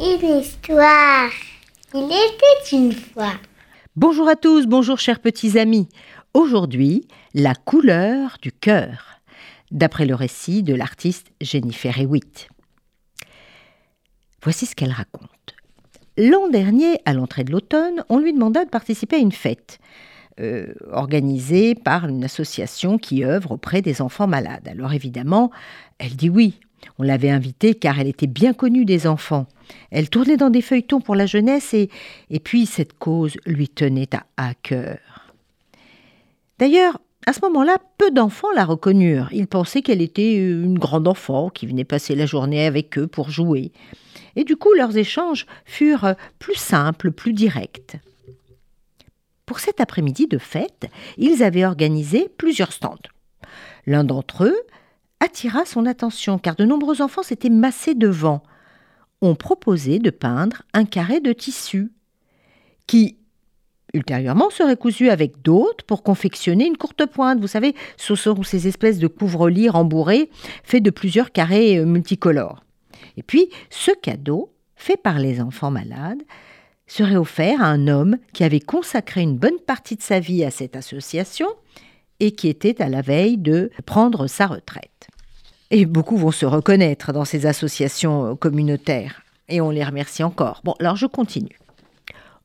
une histoire. Il était une fois. Bonjour à tous, bonjour chers petits amis. Aujourd'hui, la couleur du cœur, d'après le récit de l'artiste Jennifer Hewitt. Voici ce qu'elle raconte. L'an dernier, à l'entrée de l'automne, on lui demanda de participer à une fête. Euh, organisée par une association qui œuvre auprès des enfants malades. Alors évidemment, elle dit oui. On l'avait invitée car elle était bien connue des enfants. Elle tournait dans des feuilletons pour la jeunesse et, puis cette cause lui tenait à, à cœur. D'ailleurs, à ce moment-là, peu d'enfants la reconnurent. Ils pensaient qu'elle était une grande enfant qui venait passer la journée avec eux pour jouer. Et du coup, leurs échanges furent plus simples, plus directs. Pour cet après-midi de fête, ils avaient organisé plusieurs stands. L'un d'entre eux attira son attention car de nombreux enfants s'étaient massés devant. On proposait de peindre un carré de tissu qui, ultérieurement, serait cousu avec d'autres pour confectionner une courte pointe. Vous savez, ce sont ces espèces de couvre-lits rembourrés faits de plusieurs carrés euh, multicolores. Et puis, ce cadeau, fait par les enfants malades, serait offert à un homme qui avait consacré une bonne partie de sa vie à cette association et qui était à la veille de prendre sa retraite. Et beaucoup vont se reconnaître dans ces associations communautaires, et on les remercie encore. Bon, alors je continue.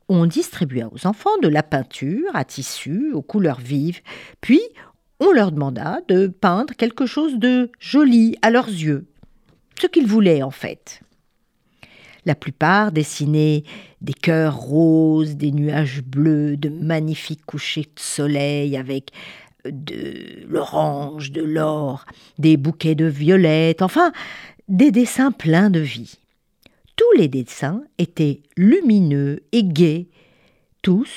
On distribua aux enfants de la peinture à tissu aux couleurs vives, puis on leur demanda de peindre quelque chose de joli à leurs yeux, ce qu'ils voulaient en fait. La plupart dessinaient des cœurs roses, des nuages bleus, de magnifiques couchers de soleil avec de l'orange, de l'or, des bouquets de violettes, enfin des dessins pleins de vie. Tous les dessins étaient lumineux et gais, tous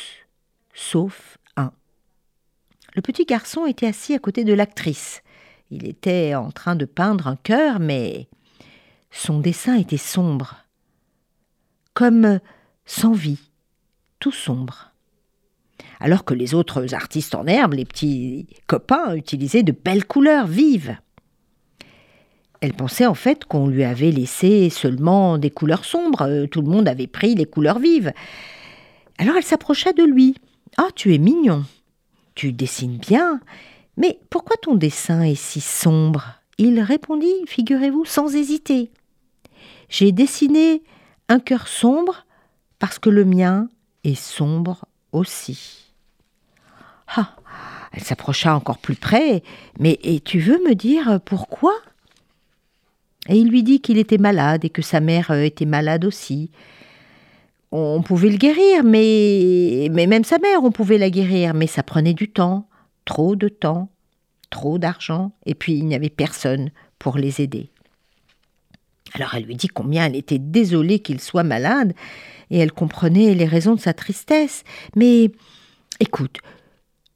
sauf un. Le petit garçon était assis à côté de l'actrice. Il était en train de peindre un cœur, mais son dessin était sombre comme sans vie, tout sombre. Alors que les autres artistes en herbe, les petits copains, utilisaient de belles couleurs vives. Elle pensait en fait qu'on lui avait laissé seulement des couleurs sombres, euh, tout le monde avait pris les couleurs vives. Alors elle s'approcha de lui. Ah, tu es mignon. Tu dessines bien. Mais pourquoi ton dessin est si sombre? Il répondit, figurez-vous, sans hésiter. J'ai dessiné un cœur sombre parce que le mien est sombre aussi. Ah, elle s'approcha encore plus près. Mais tu veux me dire pourquoi? Et il lui dit qu'il était malade et que sa mère euh, était malade aussi. On pouvait le guérir, mais, mais même sa mère, on pouvait la guérir, mais ça prenait du temps, trop de temps, trop d'argent, et puis il n'y avait personne pour les aider. Alors elle lui dit combien elle était désolée qu'il soit malade, et elle comprenait les raisons de sa tristesse. Mais écoute,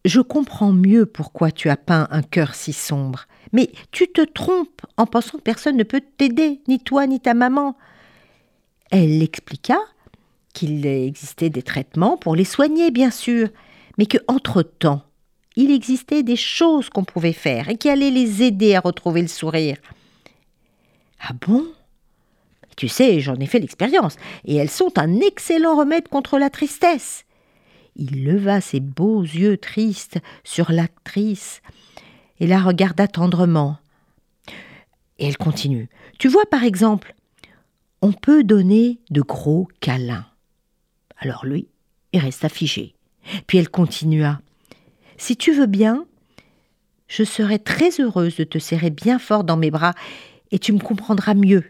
je comprends mieux pourquoi tu as peint un cœur si sombre. Mais tu te trompes en pensant que personne ne peut t'aider, ni toi ni ta maman. Elle l'expliqua qu'il existait des traitements pour les soigner, bien sûr, mais que entre-temps, il existait des choses qu'on pouvait faire et qui allaient les aider à retrouver le sourire. Ah bon? Tu sais, j'en ai fait l'expérience, et elles sont un excellent remède contre la tristesse. Il leva ses beaux yeux tristes sur l'actrice et la regarda tendrement. Et elle continue. Tu vois, par exemple, on peut donner de gros câlins. Alors lui, il resta figé. Puis elle continua. Si tu veux bien, je serai très heureuse de te serrer bien fort dans mes bras et tu me comprendras mieux.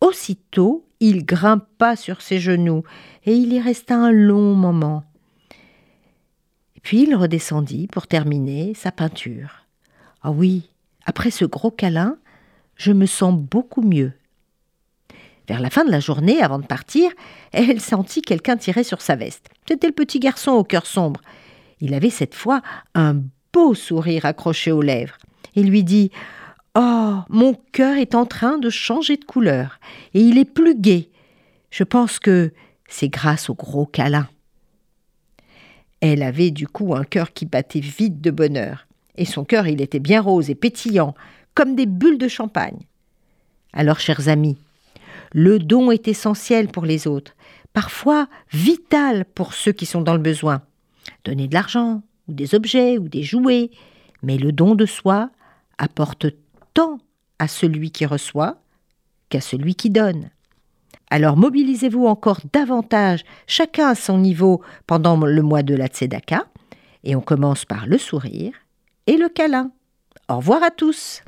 Aussitôt, il grimpa sur ses genoux, et il y resta un long moment. Puis il redescendit pour terminer sa peinture. Ah oui, après ce gros câlin, je me sens beaucoup mieux. Vers la fin de la journée, avant de partir, elle sentit quelqu'un tirer sur sa veste. C'était le petit garçon au cœur sombre. Il avait cette fois un beau sourire accroché aux lèvres. Il lui dit Oh, mon cœur est en train de changer de couleur, et il est plus gai. Je pense que c'est grâce au gros câlin. Elle avait du coup un cœur qui battait vite de bonheur. Et son cœur, il était bien rose et pétillant, comme des bulles de champagne. Alors, chers amis, le don est essentiel pour les autres, parfois vital pour ceux qui sont dans le besoin. Donner de l'argent, ou des objets, ou des jouets, mais le don de soi apporte tant à celui qui reçoit qu'à celui qui donne. Alors mobilisez-vous encore davantage, chacun à son niveau, pendant le mois de la Tzedaka, et on commence par le sourire et le câlin. Au revoir à tous.